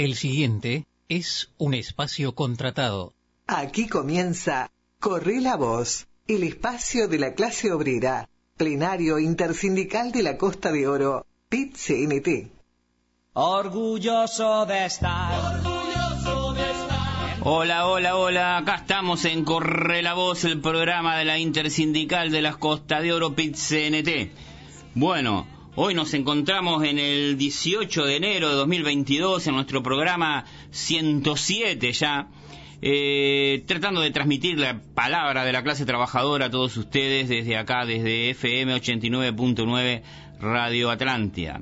El siguiente es un espacio contratado. Aquí comienza Corre la Voz, el espacio de la clase obrera, plenario intersindical de la Costa de Oro, PIT-CNT. Orgulloso de estar. Hola, hola, hola. Acá estamos en Corre la Voz, el programa de la Intersindical de las Costa de Oro PIT-CNT. Bueno, hoy nos encontramos en el 18 de enero de 2022 en nuestro programa 107 ya. Eh, tratando de transmitir la palabra de la clase trabajadora a todos ustedes desde acá, desde FM 89.9 Radio Atlántida.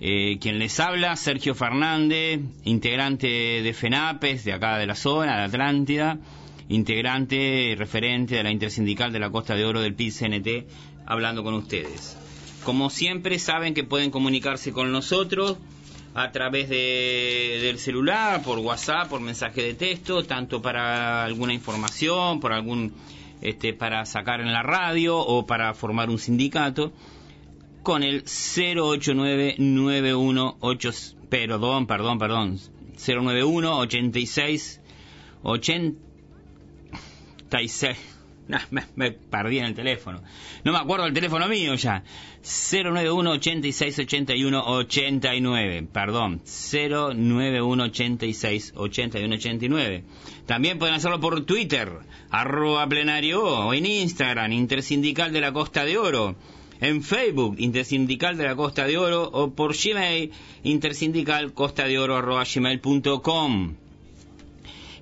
Eh, quien les habla, Sergio Fernández, integrante de FENAPES, de acá de la zona, de Atlántida, integrante, referente de la Intersindical de la Costa de Oro del PIT-CNT, hablando con ustedes. Como siempre, saben que pueden comunicarse con nosotros a través de, del celular, por WhatsApp, por mensaje de texto, tanto para alguna información, por algún, este, para sacar en la radio o para formar un sindicato con el 08991 perdón, perdón, perdón, 091 86 86 me, me, perdí en el teléfono. No me acuerdo el teléfono mío ya. 091 86 81 89. Perdón. 091 86 81 89. También pueden hacerlo por Twitter. Arroba plenario o en Instagram. Intersindical de la Costa de Oro en Facebook, Intersindical de la Costa de Oro, o por Gmail, intersindicalcostadeoro.gmail.com.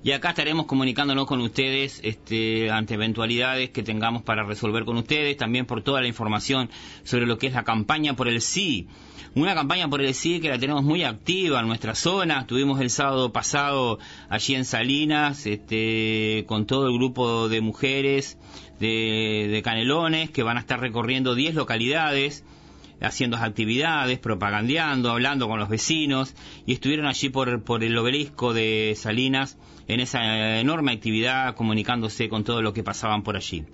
Y acá estaremos comunicándonos con ustedes este, ante eventualidades que tengamos para resolver con ustedes, también por toda la información sobre lo que es la campaña por el sí. Una campaña por el sí que la tenemos muy activa en nuestra zona. Tuvimos el sábado pasado allí en Salinas este, con todo el grupo de mujeres de, Canelones que van a estar recorriendo 10 localidades haciendo actividades, propagandeando, hablando con los vecinos y estuvieron allí por, por el obelisco de Salinas en esa enorme actividad comunicándose con todo lo que pasaban por allí.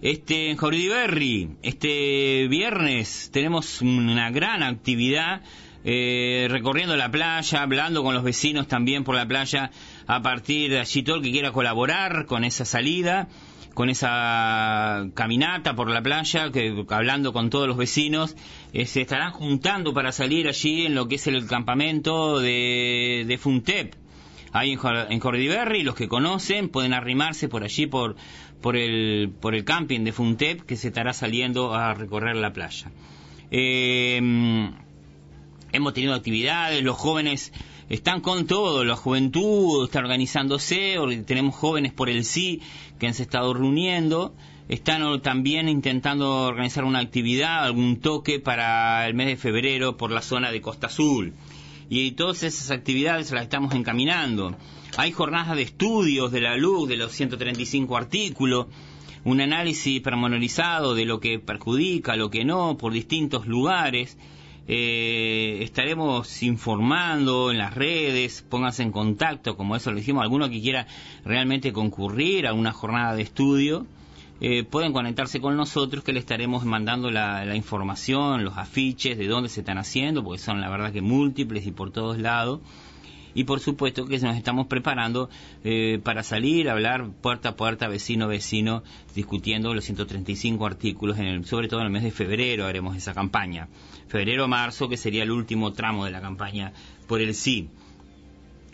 Este, en Jordi este viernes tenemos una gran actividad eh, recorriendo la playa, hablando con los vecinos también por la playa, a partir de allí todo el que quiera colaborar con esa salida, con esa caminata por la playa, que hablando con todos los vecinos, eh, se estarán juntando para salir allí en lo que es el campamento de, de Funtep. Ahí en, en Cordiberri, los que conocen pueden arrimarse por allí por, por, el, por el camping de Funtep que se estará saliendo a recorrer la playa. Eh, hemos tenido actividades, los jóvenes están con todo, la juventud está organizándose, tenemos jóvenes por el sí que han estado reuniendo, están también intentando organizar una actividad, algún toque para el mes de febrero por la zona de Costa Azul. Y todas esas actividades las estamos encaminando. Hay jornadas de estudios de la luz, de los 135 artículos, un análisis pormenorizado de lo que perjudica, lo que no, por distintos lugares eh, estaremos informando en las redes, pónganse en contacto, como eso lo dijimos, alguno que quiera realmente concurrir a una jornada de estudio, eh, pueden conectarse con nosotros que le estaremos mandando la, información, los afiches de dónde se están haciendo, porque son la verdad que múltiples y por todos lados. Y por supuesto que nos estamos preparando eh, para salir hablar puerta a puerta, vecino a vecino, discutiendo los 135 artículos, en el, sobre todo en el mes de febrero haremos esa campaña febrero-marzo, que sería el último tramo de la campaña por el sí.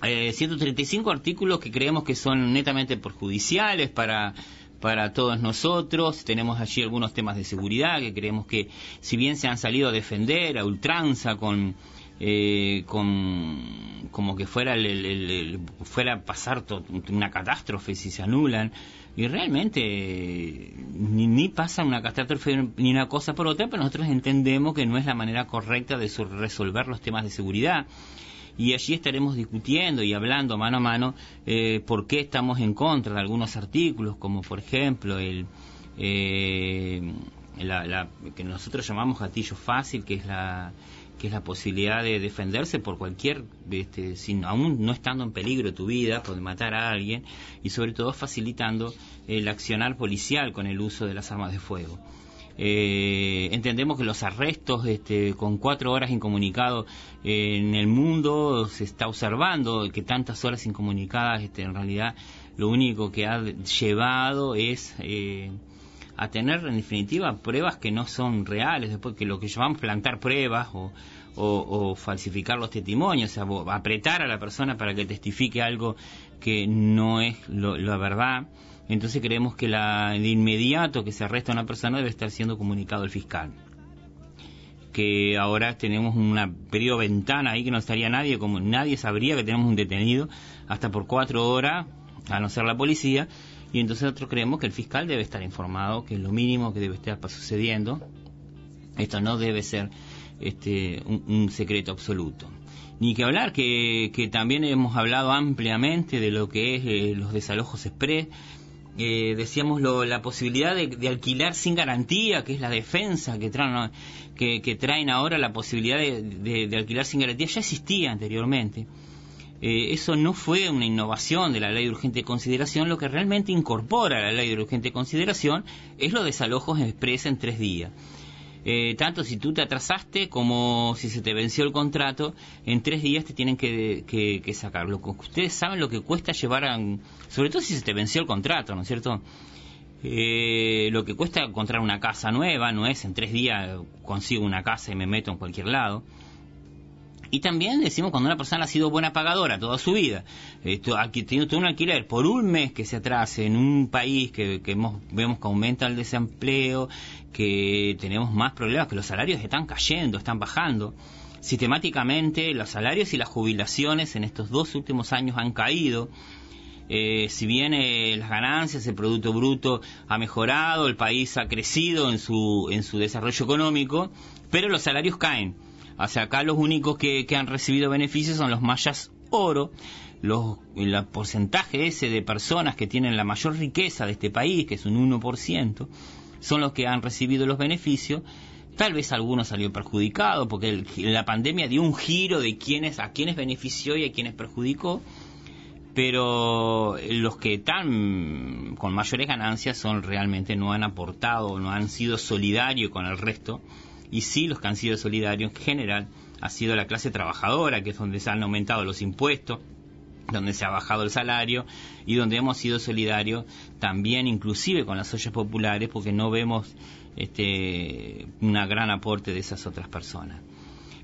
135 eh, artículos que creemos que son netamente perjudiciales para para todos nosotros. Tenemos allí algunos temas de seguridad que creemos que, si bien se han salido a defender a ultranza con, eh, con como que fuera el, fuera a pasar una catástrofe si se anulan, y realmente ni, ni, pasa una catástrofe ni una cosa por otra, pero nosotros entendemos que no es la manera correcta de resolver los temas de seguridad. Y allí estaremos discutiendo y hablando mano a mano eh, por qué estamos en contra de algunos artículos, como por ejemplo el, eh, la, que nosotros llamamos gatillo fácil, que es la que es la posibilidad de defenderse por cualquier, este, sin, aún no estando en peligro tu vida, por matar a alguien, y sobre todo facilitando el accionar policial con el uso de las armas de fuego. Eh, entendemos que los arrestos este, con cuatro horas incomunicados en el mundo se está observando que tantas horas incomunicadas este, en realidad lo único que ha llevado es eh, a tener en definitiva pruebas que no son reales, después que lo que llamamos plantar pruebas o, o, falsificar los testimonios, o apretar a la persona para que testifique algo que no es la verdad. Entonces creemos que la, de inmediato que se arresta a una persona debe estar siendo comunicado al fiscal. Que ahora tenemos una periodo ventana ahí que no estaría nadie, como nadie sabría que tenemos un detenido hasta por cuatro horas, a no ser la policía, y entonces nosotros creemos que el fiscal debe estar informado, que es lo mínimo que debe estar sucediendo. Esto no debe ser este, un, secreto absoluto. Ni que hablar que, que, también hemos hablado ampliamente de lo que es eh, los desalojos express. Eh, decíamos lo, la posibilidad de, alquilar sin garantía, que es la defensa que traen, que, traen ahora la posibilidad de, alquilar sin garantía, ya existía anteriormente. Eh, eso no fue una innovación de la ley de urgente consideración, lo que realmente incorpora la ley de urgente consideración es los desalojos express en tres días. Eh, tanto si tú te atrasaste como si se te venció el contrato, en tres días te tienen que, que, sacarlo. Ustedes saben lo que cuesta llevar a... Sobre todo si se te venció el contrato, ¿no es cierto? Eh, lo que cuesta encontrar una casa nueva, no es en tres días consigo una casa y me meto en cualquier lado. Y también decimos cuando una persona ha sido buena pagadora toda su vida, esto, aquí tiene un alquiler por un mes que se atrase en un país que, vemos que aumenta el desempleo, que tenemos más problemas, que los salarios están cayendo, están bajando. Sistemáticamente los salarios y las jubilaciones en estos dos últimos años han caído. Eh, si bien eh, las ganancias, el Producto Bruto ha mejorado, el país ha crecido en su desarrollo económico, pero los salarios caen. O acá los únicos que, han recibido beneficios son los mayas oro, los, el porcentaje ese de personas que tienen la mayor riqueza de este país, que es un 1%, son los que han recibido los beneficios. Tal vez algunos salió perjudicado porque la pandemia dio un giro de quiénes, a quiénes benefició y a quiénes perjudicó, pero los que están con mayores ganancias son realmente no han aportado, no han sido solidarios con el resto y sí los que han sido solidarios en general ha sido la clase trabajadora, que es donde se han aumentado los impuestos, donde se ha bajado el salario y donde hemos sido solidarios también inclusive con las ollas populares porque no vemos este una gran aporte de esas otras personas.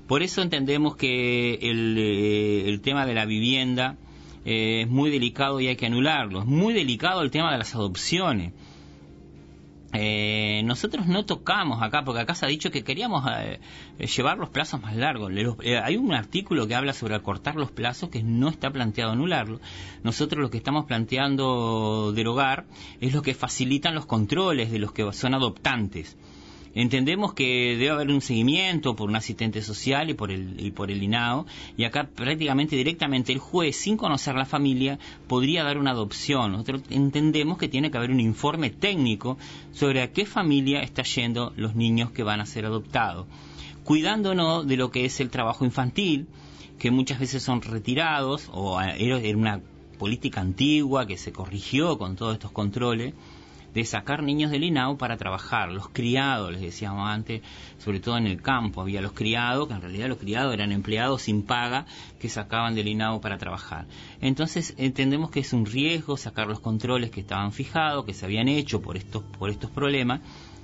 Por eso entendemos que el, eh, tema de la vivienda eh, es muy delicado y hay que anularlo. Es muy delicado el tema de las adopciones. Eh, nosotros no tocamos acá, porque acá se ha dicho que queríamos eh, llevar los plazos más largos. Eh, hay un artículo que habla sobre acortar los plazos que no está planteado anularlo. Nosotros lo que estamos planteando derogar es lo que facilitan los controles de los que son adoptantes. Entendemos que debe haber un seguimiento por un asistente social y por el, y por el INAO, y acá prácticamente directamente el juez, sin conocer la familia, podría dar una adopción. Nosotros entendemos que tiene que haber un informe técnico sobre a qué familia está yendo los niños que van a ser adoptados, cuidándonos de lo que es el trabajo infantil, que muchas veces son retirados, o era una política antigua que se corrigió con todos estos controles, de sacar niños del INAU para trabajar. Los criados, les decíamos antes, sobre todo en el campo, había los criados, que en realidad los criados eran empleados sin paga que sacaban del INAU para trabajar. Entonces entendemos que es un riesgo sacar los controles que estaban fijados, que se habían hecho por estos, por estos problemas,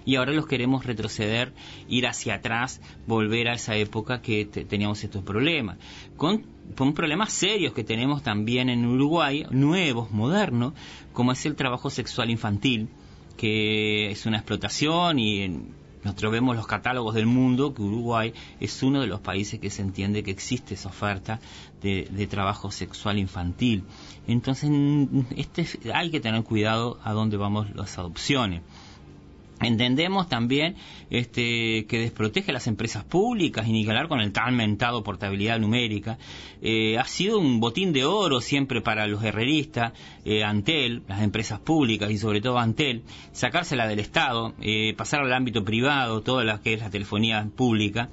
y ahora los queremos retroceder, ir hacia atrás, volver a esa época que teníamos estos problemas. Con, con, problemas serios que tenemos también en Uruguay, nuevos, modernos, como es el trabajo sexual infantil, que es una explotación y en, nosotros vemos los catálogos del mundo que Uruguay es uno de los países que se entiende que existe esa oferta de, trabajo sexual infantil. Entonces, este, hay que tener cuidado a dónde vamos las adopciones. Entendemos también este, que desprotege a las empresas públicas y ni hablar con el tan mentado portabilidad numérica. Eh, ha sido un botín de oro siempre para los herreristas, eh, Antel, las empresas públicas y sobre todo Antel, sacársela del Estado, eh, pasar al ámbito privado, toda la que es la telefonía pública.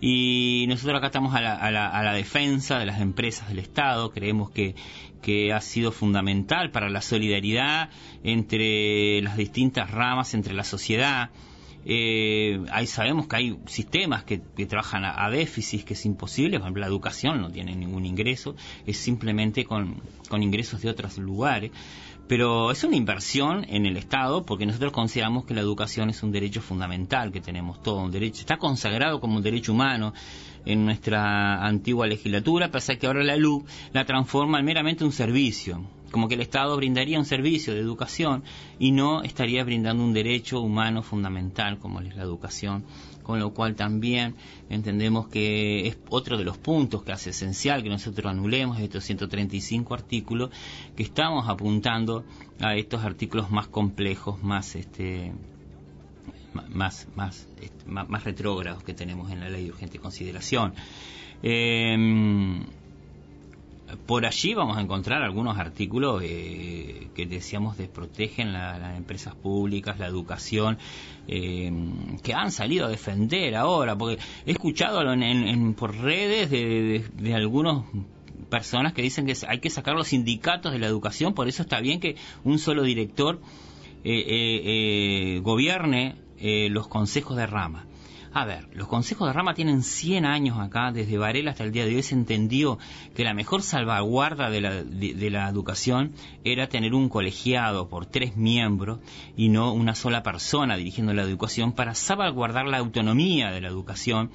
Y nosotros acá estamos a la, a, la, a la, defensa de las empresas del Estado, creemos que, que ha sido fundamental para la solidaridad entre las distintas ramas, entre la sociedad. Eh, ahí sabemos que hay sistemas que, trabajan a, déficit, que es imposible, por ejemplo la educación no tiene ningún ingreso, es simplemente con, con ingresos de otros lugares, pero es una inversión en el Estado porque nosotros consideramos que la educación es un derecho fundamental que tenemos todo, un derecho, está consagrado como un derecho humano en nuestra antigua legislatura, pasa que ahora la luz la transforma en meramente un servicio, como que el Estado brindaría un servicio de educación y no estaría brindando un derecho humano fundamental como es la educación, con lo cual también entendemos que es otro de los puntos que hace esencial que nosotros anulemos estos 135 artículos, que estamos apuntando a estos artículos más complejos, más este más, más, este, más, retrógrados que tenemos en la ley de urgente consideración. Em, por allí vamos a encontrar algunos artículos eh, que decíamos desprotegen las empresas públicas, la educación, em, que han salido a defender ahora, porque he escuchado en, por redes de, de, algunos personas que dicen que hay que sacar los sindicatos de la educación, por eso está bien que un solo director eh, eh, gobierne eh, los consejos de rama. A ver, los consejos de rama tienen 100 años acá, desde Varela hasta el día de hoy se entendió que la mejor salvaguarda de la, de, la, educación era tener un colegiado por tres miembros y no una sola persona dirigiendo la educación para salvaguardar la autonomía de la educación,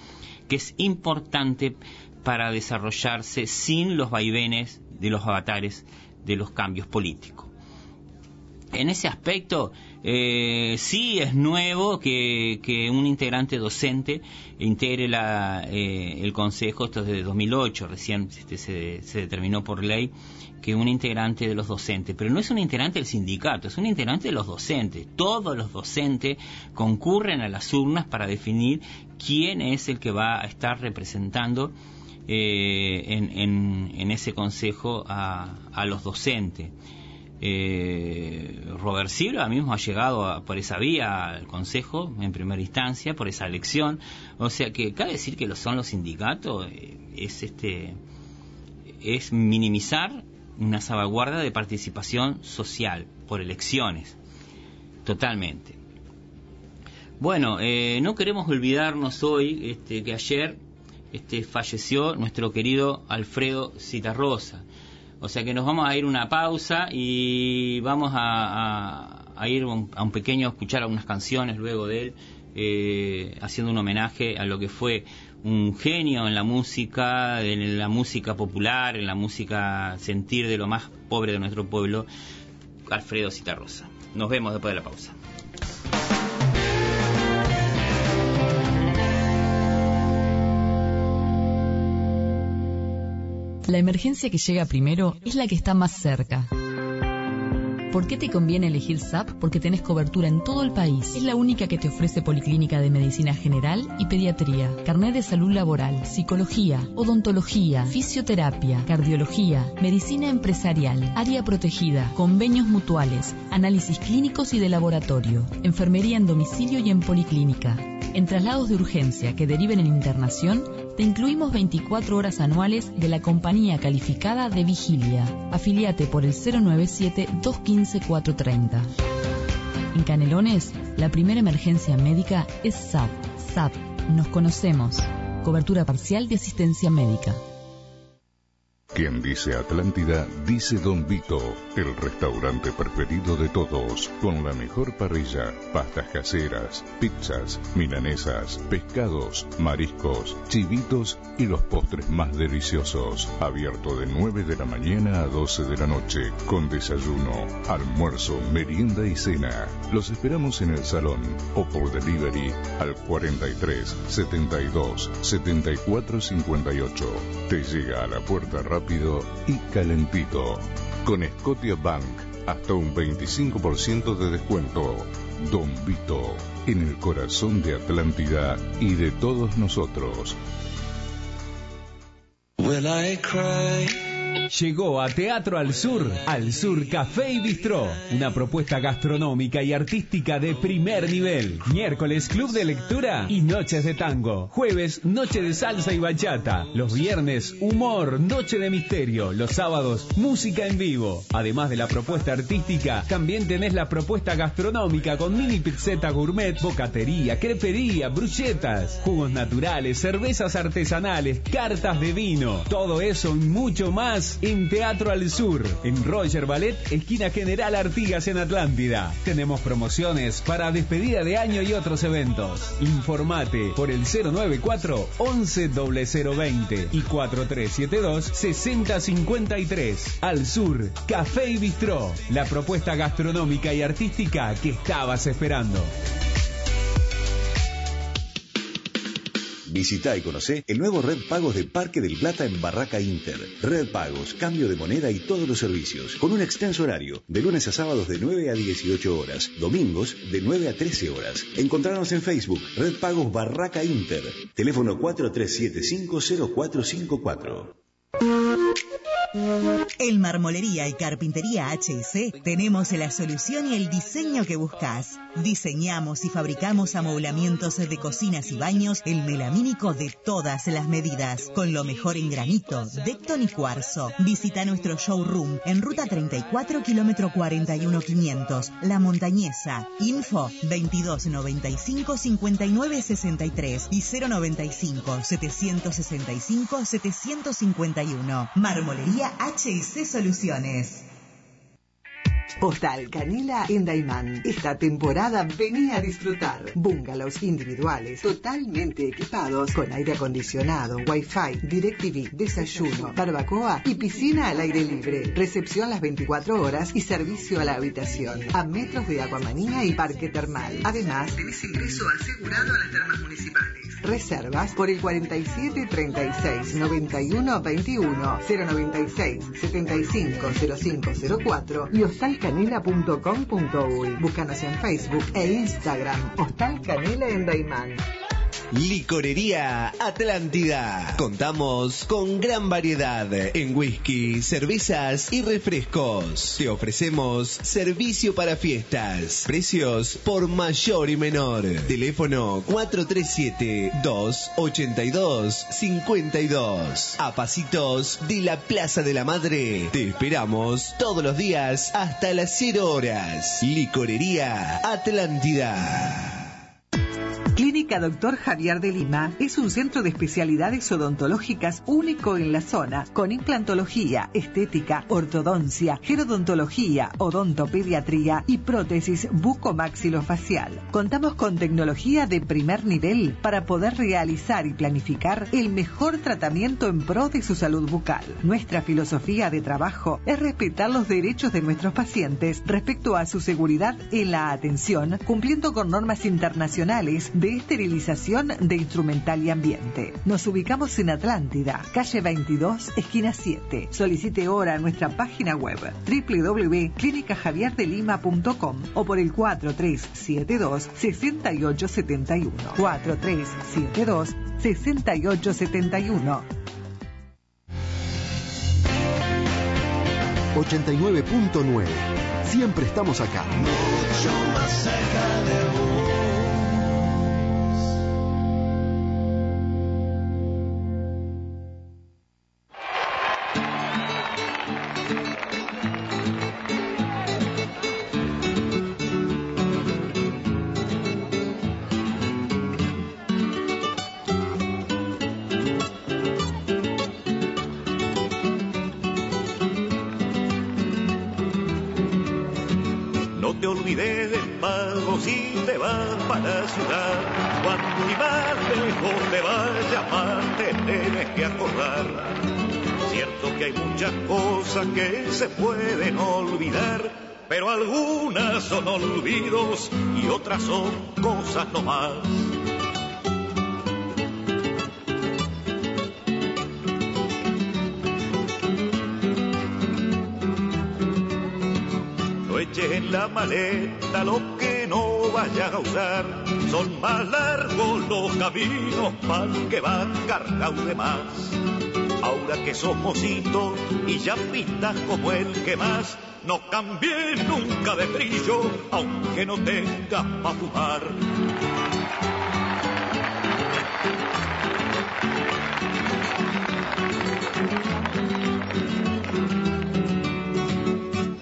que es importante para desarrollarse sin los vaivenes de los avatares de los cambios políticos. En ese aspecto, eh, sí es nuevo que, un integrante docente integre eh, el consejo, esto es de 2008, recién este, se, determinó por ley que un integrante de los docentes, pero no es un integrante del sindicato, es un integrante de los docentes. Todos los docentes concurren a las urnas para definir quién es el que va a estar representando eh, en, ese consejo a los docentes. Eh, Robert Silva mismo ha llegado por esa vía al Consejo en primera instancia, por esa elección. O sea que cabe decir que lo son los sindicatos, eh, es este es minimizar una salvaguarda de participación social por elecciones, totalmente. Bueno, eh, no queremos olvidarnos hoy este, que ayer este, falleció nuestro querido Alfredo Citarrosa o sea que nos vamos a ir una pausa y vamos a, ir a un pequeño, escuchar algunas canciones luego de él, eh, haciendo un homenaje a lo que fue un genio en la música, en la música popular, en la música sentir de lo más pobre de nuestro pueblo, Alfredo Citarrosa. Nos vemos después de la pausa. La emergencia que llega primero es la que está más cerca. ¿Por qué te conviene elegir SAP? Porque tenés cobertura en todo el país. Es la única que te ofrece Policlínica de Medicina General y Pediatría, carnet de salud laboral, psicología, odontología, fisioterapia, cardiología, medicina empresarial, área protegida, convenios mutuales, análisis clínicos y de laboratorio, enfermería en domicilio y en policlínica. En traslados de urgencia que deriven en internación, incluimos 24 horas anuales de la compañía calificada de vigilia. Afiliate por el 097-215-430. En Canelones, la primera emergencia médica es SAP. SAP, nos conocemos. Cobertura parcial de asistencia médica. Quien dice Atlántida, dice Don Vito, el restaurante preferido de todos, con la mejor parrilla, pastas caseras, pizzas, milanesas, pescados, mariscos, chivitos y los postres más deliciosos. Abierto de 9 de la mañana a 12 de la noche, con desayuno, almuerzo, merienda y cena. Los esperamos en el salón o por delivery al 43 72 74 58. Te llega a la puerta rápida rápido y calentito. Con Scotia Bank, hasta un 25% de descuento. Don Vito, en el corazón de Atlántida y de todos nosotros. Llegó a Teatro al Sur, Al Sur Café y Bistró, una propuesta gastronómica y artística de primer nivel. Miércoles Club de Lectura y Noches de Tango. Jueves Noche de Salsa y Bachata. Los viernes Humor, Noche de Misterio. Los sábados Música en vivo. Además de la propuesta artística, también tenés la propuesta gastronómica con mini pizzeta gourmet, bocatería, crepería, bruchetas, jugos naturales, cervezas artesanales, cartas de vino. Todo eso y mucho más en Teatro al Sur, en Roger Ballet, esquina General Artigas en Atlántida. Tenemos promociones para despedida de año y otros eventos. Informate por el 094 11 0020 y 4372 6053. Al Sur, Café y Bistró, la propuesta gastronómica y artística que estabas esperando. Visita y conoce el nuevo Red Pagos de Parque del Plata en Barraca Inter. Red Pagos, cambio de moneda y todos los servicios, con un extenso horario, de lunes a sábados de 9 a 18 horas, domingos de 9 a 13 horas. Encontrarnos en Facebook, Red Pagos Barraca Inter, teléfono 43750454. En Marmolería y Carpintería HC tenemos la solución y el diseño que buscas. Diseñamos y fabricamos amoblamientos de cocinas y baños, el melamínico de todas las medidas, con lo mejor en granito, decton y cuarzo. Visita nuestro showroom en ruta 34, kilómetro 41 500, La Montañesa. Info 2295 5963 y 095 765 751. Marmolería HC Soluciones. Hostal Canela en Daimán. Esta temporada venía a disfrutar. Bungalows individuales, totalmente equipados con aire acondicionado, wifi, DirecTV, desayuno, barbacoa y piscina al aire libre. Recepción las 24 horas y servicio a la habitación. A metros de Aguamanía y Parque Termal. Además, tenés ingreso asegurado a las termas municipales. Reservas por el 47 36 91 21 096 75 05 04 y hostalcanela.com.uy. Búscanos en Facebook e Instagram. Hostal Canela en Daimán. Licorería Atlántida. Contamos con gran variedad en whisky, cervezas y refrescos. Te ofrecemos servicio para fiestas. Precios por mayor y menor. Teléfono 437-282-52. A pasitos de la Plaza de la Madre. Te esperamos todos los días hasta las 0 horas. Licorería Atlántida. Clínica Doctor Javier de Lima es un centro de especialidades odontológicas único en la zona, con implantología, estética, ortodoncia, gerodontología, odontopediatría y prótesis bucomaxilofacial. Contamos con tecnología de primer nivel para poder realizar y planificar el mejor tratamiento en pro de su salud bucal. Nuestra filosofía de trabajo es respetar los derechos de nuestros pacientes respecto a su seguridad en la atención, cumpliendo con normas internacionales de esterilización de instrumental y ambiente. Nos ubicamos en Atlántida, calle 22, esquina 7. Solicite ahora nuestra página web www.clinicajavierdelima.com o por el 4372 6871. 4372 6871. 89.9. Siempre estamos acá. Mucho más cerca de vos. Ciudad. Cuando mi más lejos te vaya más te tienes que acordar. Cierto que hay muchas cosas que se pueden olvidar, pero algunas son olvidos y otras son cosas no más. No eches en la maleta lo que no vayas a usar. Son más largos los caminos para que van cargados de más. ahora que sos mocito y ya pintas como el que más. No cambié nunca de brillo, aunque no tengas para fumar.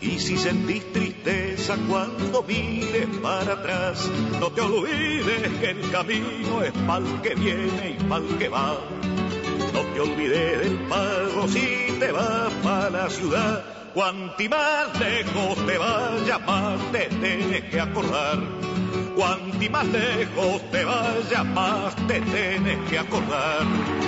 Y si sentís cuando mires para atrás, no te olvides que el camino es mal que viene y mal que va. No te olvides del pago si te vas para la ciudad. Cuanti más lejos te vayas, más te tienes que acordar. Cuanti más lejos te vayas, más te tienes que acordar.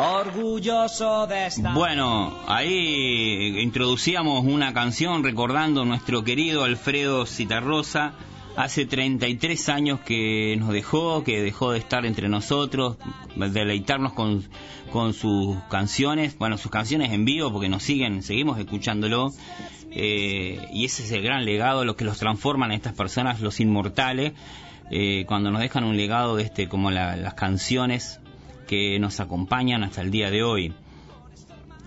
Orgulloso de estar. Bueno, ahí introducíamos una canción recordando a nuestro querido Alfredo Citarrosa. Hace 33 años que nos dejó, que dejó de estar entre nosotros, deleitarnos con, con sus canciones, bueno, sus canciones en vivo, porque nos siguen, seguimos escuchándolo. Eh, y ese es el gran legado, lo que los transforman a estas personas, los inmortales, eh, cuando nos dejan un legado este, como la- las canciones que nos acompañan hasta el día de hoy.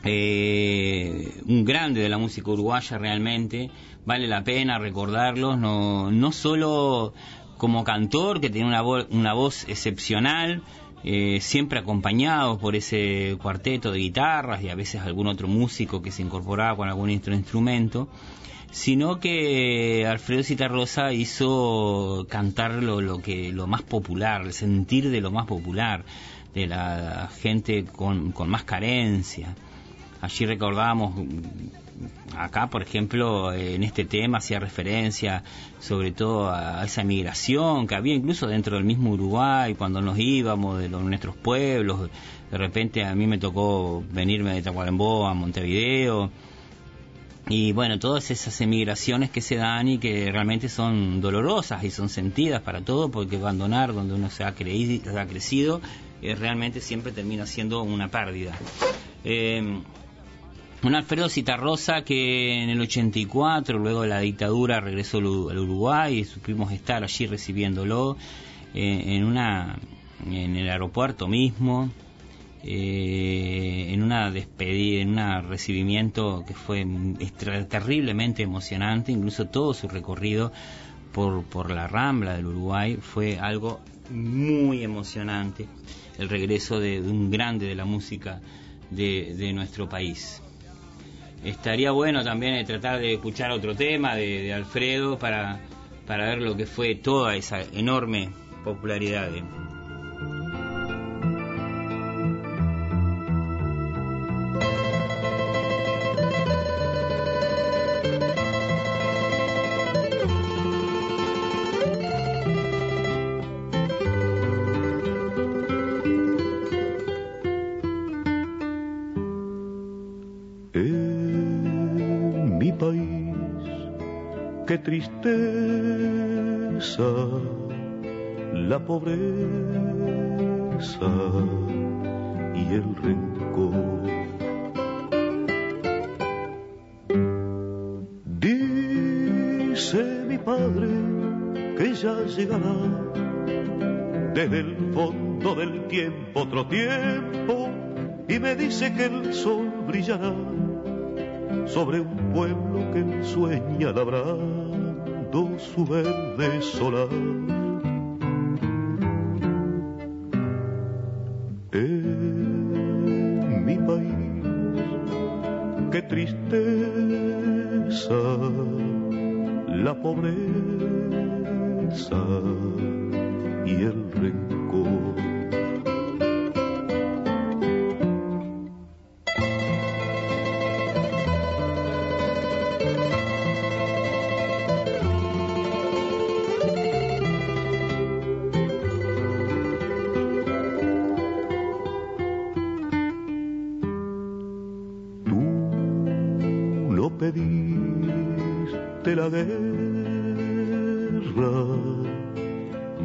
Eh, un grande de la música uruguaya realmente, vale la pena recordarlos, no, no solo como cantor, que tiene una, vo- una voz excepcional, eh, siempre acompañado por ese cuarteto de guitarras y a veces algún otro músico que se incorporaba con algún otro instrumento, sino que Alfredo Citarrosa hizo cantar lo, lo que lo más popular, el sentir de lo más popular, de la gente con, con más carencia. Allí recordábamos, acá por ejemplo, en este tema hacía referencia sobre todo a esa migración que había incluso dentro del mismo Uruguay, cuando nos íbamos de nuestros pueblos, de repente a mí me tocó venirme de Tacuarembó a Montevideo, y bueno, todas esas emigraciones que se dan y que realmente son dolorosas y son sentidas para todo, porque abandonar donde uno se ha, creí- se ha crecido eh, realmente siempre termina siendo una pérdida. Eh, un Alfredo Citarrosa que en el 84, luego de la dictadura, regresó al Uru- al Uruguay y supimos estar allí recibiéndolo eh, en una en el aeropuerto mismo, eh, en una despedida, en un recibimiento que fue terriblemente emocionante, incluso todo su recorrido por, por la Rambla del Uruguay fue algo muy emocionante, el regreso de, un grande de la música de, nuestro país. Estaría bueno también eh, tratar de escuchar otro tema de, de Alfredo para, para ver lo que fue toda esa enorme popularidad. Y el rencor. Dice mi padre que ya llegará desde el fondo del tiempo otro tiempo y me dice que el sol brillará sobre un pueblo que él sueña labrando su verde solar.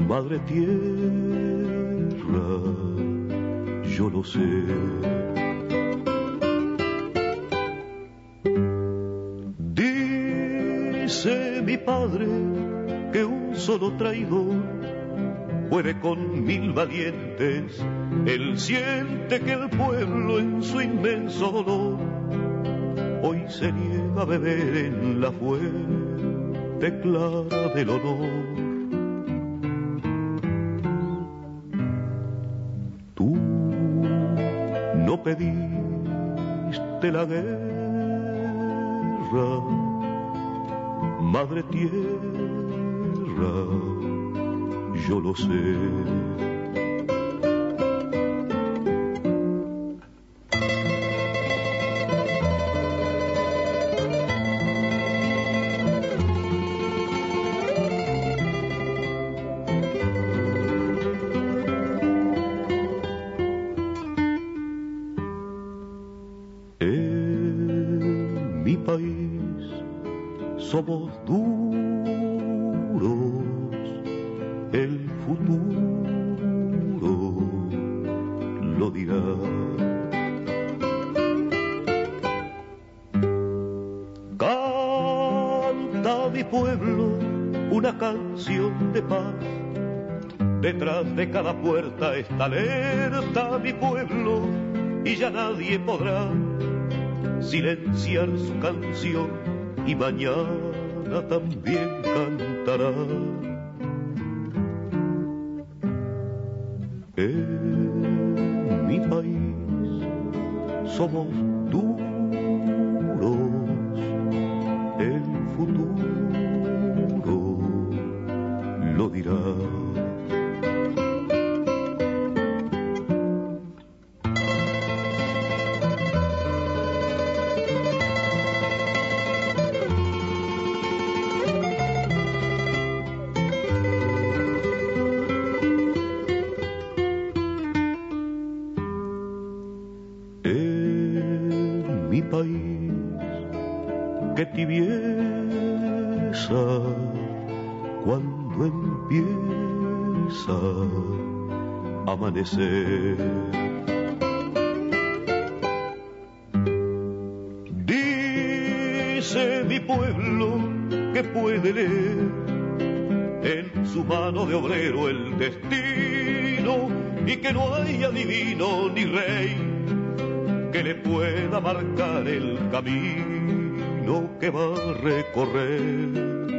Madre tierra, yo lo sé. Dice mi padre que un solo traidor puede con mil valientes, él siente que el pueblo en su inmenso dolor hoy se niega a beber en la fuente clara del honor. Tú no pediste la guerra, madre tierra, yo lo sé. Somos duros, el futuro lo dirá. Canta mi pueblo una canción de paz. Detrás de cada puerta está alerta mi pueblo y ya nadie podrá silenciar su canción y mañana también cantará. En mi país somos Dice mi pueblo que puede leer en su mano de obrero el destino y que no hay adivino ni rey que le pueda marcar el camino que va a recorrer.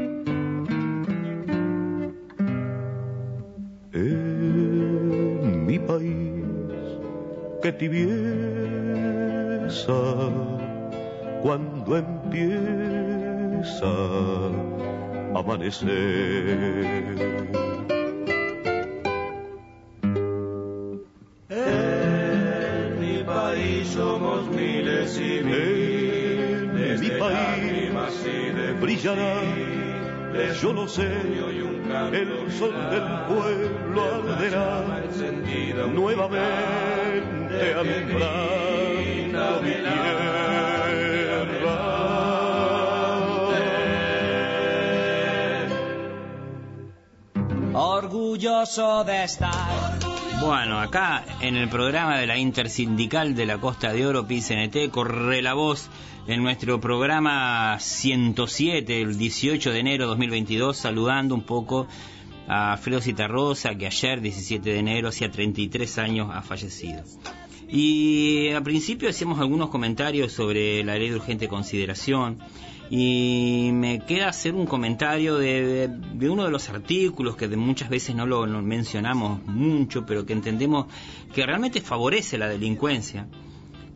Que tibieza cuando empieza a amanecer. En mi país somos miles y miles mi país brillará, yo lo sé, el sol del pueblo arderá nuevamente Orgulloso de estar. Bueno, acá en el programa de la Intersindical de la Costa de Oro, PCNT, corre la voz en nuestro programa 107, el 18 de enero de 2022, saludando un poco a Alfredo Citarrosa, que ayer, 17 de enero, hacía 33 años, ha fallecido. Y al principio hacíamos algunos comentarios sobre la ley de urgente consideración. Y me queda hacer un comentario de, uno de los artículos que de muchas veces no lo mencionamos mucho, pero que entendemos que realmente favorece la delincuencia,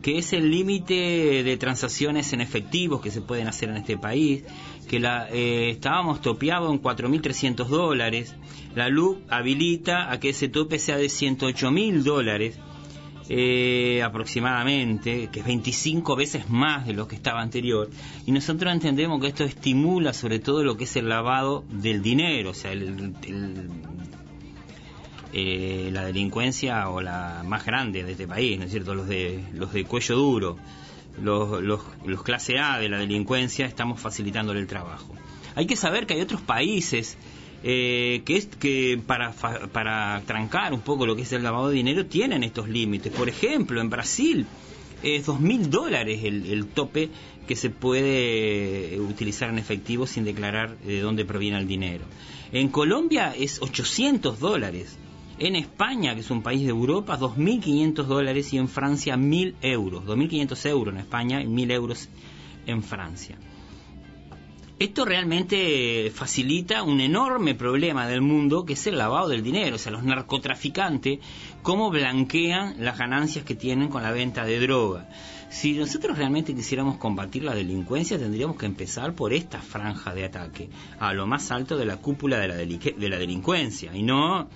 que es el límite de transacciones en efectivos que se pueden hacer en este país, que la, eh, estábamos topeados en 4.300 dólares, la LUC habilita a que ese tope sea de 108.000 dólares, eh, aproximadamente, que es 25 veces más de lo que estaba anterior, y nosotros entendemos que esto estimula sobre todo lo que es el lavado del dinero, o sea, eh, la delincuencia o la más grande de este país, ¿no es cierto? Los de, los de cuello duro, los, los, los clase A de la delincuencia, estamos facilitándole el trabajo. Hay que saber que hay otros países eh, que, es, que para, para trancar un poco lo que es el lavado de dinero tienen estos límites. Por ejemplo, en Brasil es dos mil dólares el, tope que se puede utilizar en efectivo sin declarar de dónde proviene el dinero. En Colombia es 800 dólares. En España, que es un país de Europa, 2.500 dólares y en Francia 1.000 euros. 2.500 euros en España y 1.000 euros en Francia. Esto realmente facilita un enorme problema del mundo que es el lavado del dinero, o sea, los narcotraficantes, cómo blanquean las ganancias que tienen con la venta de droga. Si nosotros realmente quisiéramos combatir la delincuencia, tendríamos que empezar por esta franja de ataque, a lo más alto de la cúpula de la, de la delincuencia, y no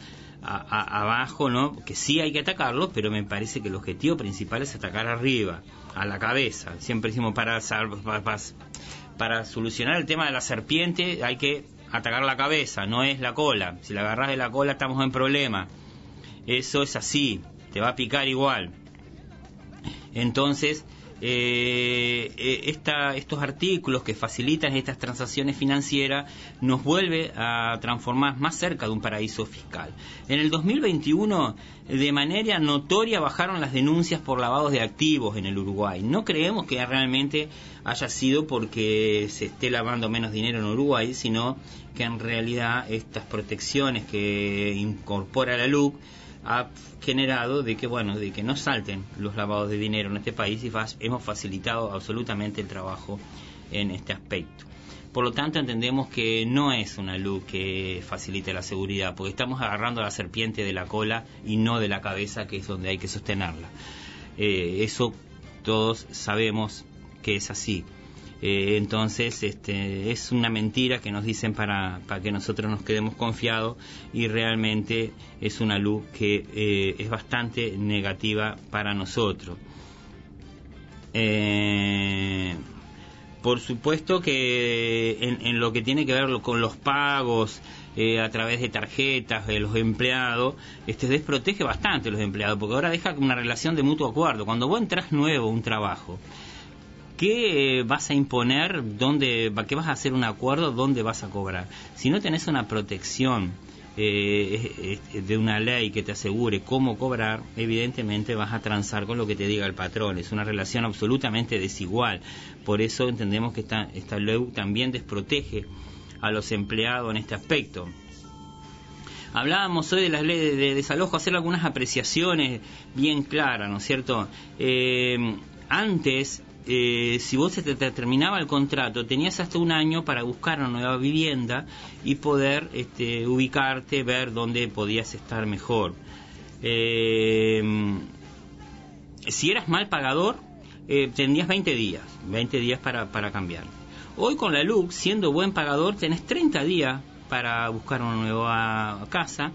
abajo, ¿no? Que sí hay que atacarlo, pero me parece que el objetivo principal es atacar arriba, a la cabeza. Siempre decimos para, para, para para solucionar el tema de la serpiente hay que atacar la cabeza, no es la cola. Si la agarras de la cola estamos en problema. Eso es así, te va a picar igual. Entonces, eh, eh, estos artículos que facilitan estas transacciones financieras nos vuelve a transformar más cerca de un paraíso fiscal. En el 2021, de manera notoria, bajaron las denuncias por lavados de activos en el Uruguay. No creemos que realmente haya sido porque se esté lavando menos dinero en Uruguay, sino que en realidad estas protecciones que incorpora la LUC ha generado de que bueno de que no salten los lavados de dinero en este país y hemos facilitado absolutamente el trabajo en este aspecto. Por lo tanto, entendemos que no es una luz que facilite la seguridad, porque estamos agarrando a la serpiente de la cola y no de la cabeza, que es donde hay que sostenerla. Eh, eso todos sabemos que es así. Eh, entonces, este, es una mentira que nos dicen para, para, que nosotros nos quedemos confiados y realmente es una luz que eh, es bastante negativa para nosotros. Eh, por supuesto que en, lo que tiene que ver con los pagos a través de tarjetas de los empleados, este desprotege bastante a los empleados, porque ahora deja una relación de mutuo acuerdo. Cuando vos entras nuevo a un trabajo, ¿qué vas a imponer? ¿Dónde, ¿Qué vas a hacer un acuerdo? ¿Dónde vas a cobrar? Si no tenés una protección eh, de una ley que te asegure cómo cobrar, evidentemente vas a transar con lo que te diga el patrón. Es una relación absolutamente desigual. Por eso entendemos que esta, esta ley también desprotege a los empleados en este aspecto. Hablábamos hoy de las leyes de desalojo, hacer algunas apreciaciones bien claras, ¿no es cierto? Eh, antes eh, si vos te, terminaba el contrato, tenías hasta un año para buscar una nueva vivienda y poder este, ubicarte, ver dónde podías estar mejor. Eh, si eras mal pagador, eh, tendrías 20 días, 20 días para, para cambiar. Hoy con la LUC, siendo buen pagador, tenés 30 días para buscar una nueva casa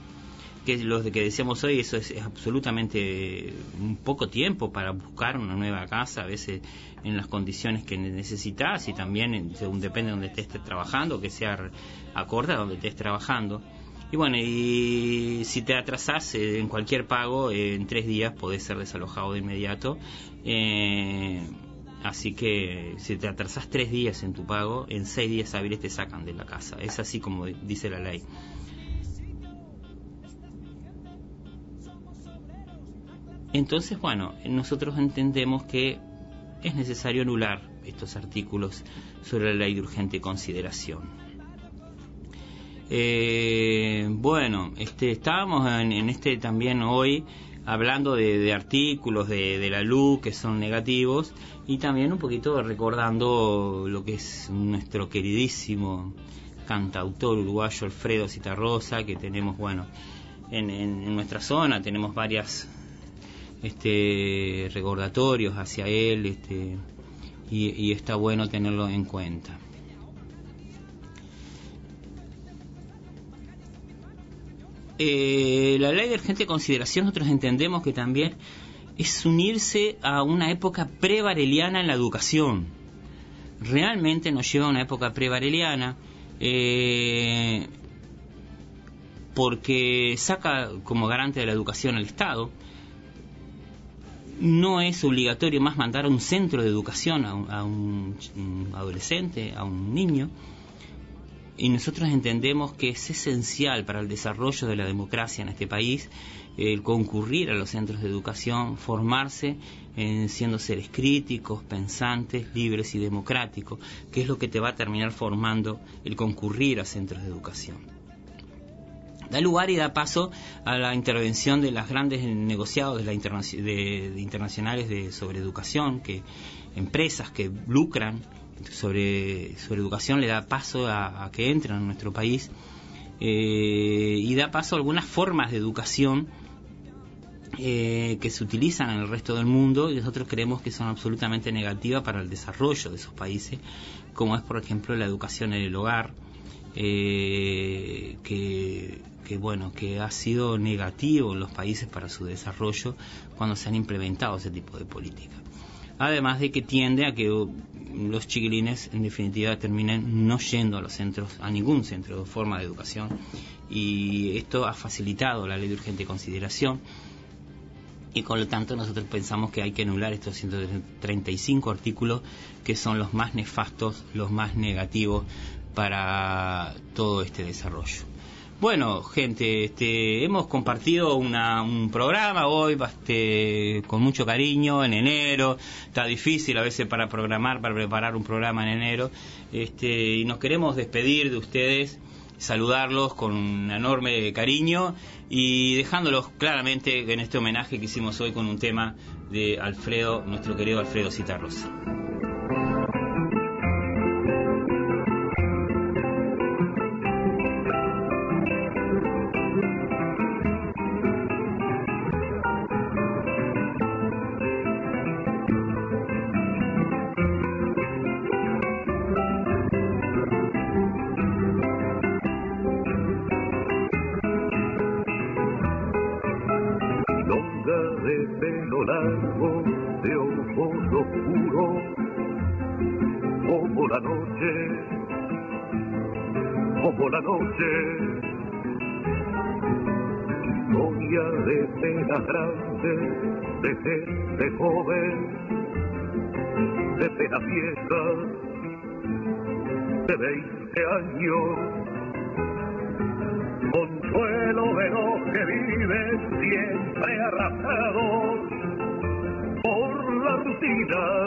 que de que decíamos hoy, eso es, absolutamente un poco tiempo para buscar una nueva casa, a veces en las condiciones que necesitas y también según depende de donde estés trabajando, que sea acorde a donde estés trabajando. Y bueno, y si te atrasás eh, en cualquier pago, eh, en tres días podés ser desalojado de inmediato. Eh, así que si te atrasás tres días en tu pago, en seis días hábiles te sacan de la casa. Es así como dice la ley. Entonces, bueno, nosotros entendemos que es necesario anular estos artículos sobre la ley de urgente consideración. Eh, bueno, este, estábamos en, este también hoy hablando de, artículos de, la luz que son negativos y también un poquito recordando lo que es nuestro queridísimo cantautor uruguayo Alfredo Citarrosa, que tenemos, bueno, en nuestra zona tenemos varias este, recordatorios hacia él este, y, está bueno tenerlo en cuenta. Eh, la ley de urgente consideración nosotros entendemos que también es unirse a una época pre-vareliana en la educación. Realmente nos lleva a una época pre-vareliana eh, porque saca como garante de la educación al Estado, no es obligatorio más mandar a un centro de educación a un, adolescente, a un niño, y nosotros entendemos que es esencial para el desarrollo de la democracia en este país el concurrir a los centros de educación, formarse en siendo seres críticos, pensantes, libres y democráticos, que es lo que te va a terminar formando el concurrir a centros de educación. Da lugar y da paso a la intervención de las grandes negociados de, la internacionales de sobre educación, que empresas que lucran sobre, sobre educación le da paso a, que entren en nuestro país eh, y da paso a algunas formas de educación eh, que se utilizan en el resto del mundo y nosotros creemos que son absolutamente negativas para el desarrollo de esos países, como es por ejemplo la educación en el hogar, eh, que que bueno que ha sido negativo en los países para su desarrollo cuando se han implementado ese tipo de políticas además de que tiende a que los chiquilines en definitiva terminen no yendo a los centros a ningún centro de forma de educación y esto ha facilitado la ley de urgente consideración y con lo tanto nosotros pensamos que hay que anular estos 135 artículos que son los más nefastos, los más negativos para todo este desarrollo. Bueno, gente, este, hemos compartido un programa hoy este, con mucho cariño en enero. Está difícil a veces para programar, para preparar un programa en enero. Este, y nos queremos despedir de ustedes, saludarlos con un enorme cariño y dejándolos claramente en este homenaje que hicimos hoy con un tema de Alfredo, nuestro querido Alfredo Citarrosa. De gente joven, de penas viejas, de veinte años. Consuelo de los que viven siempre arrasados por la rutina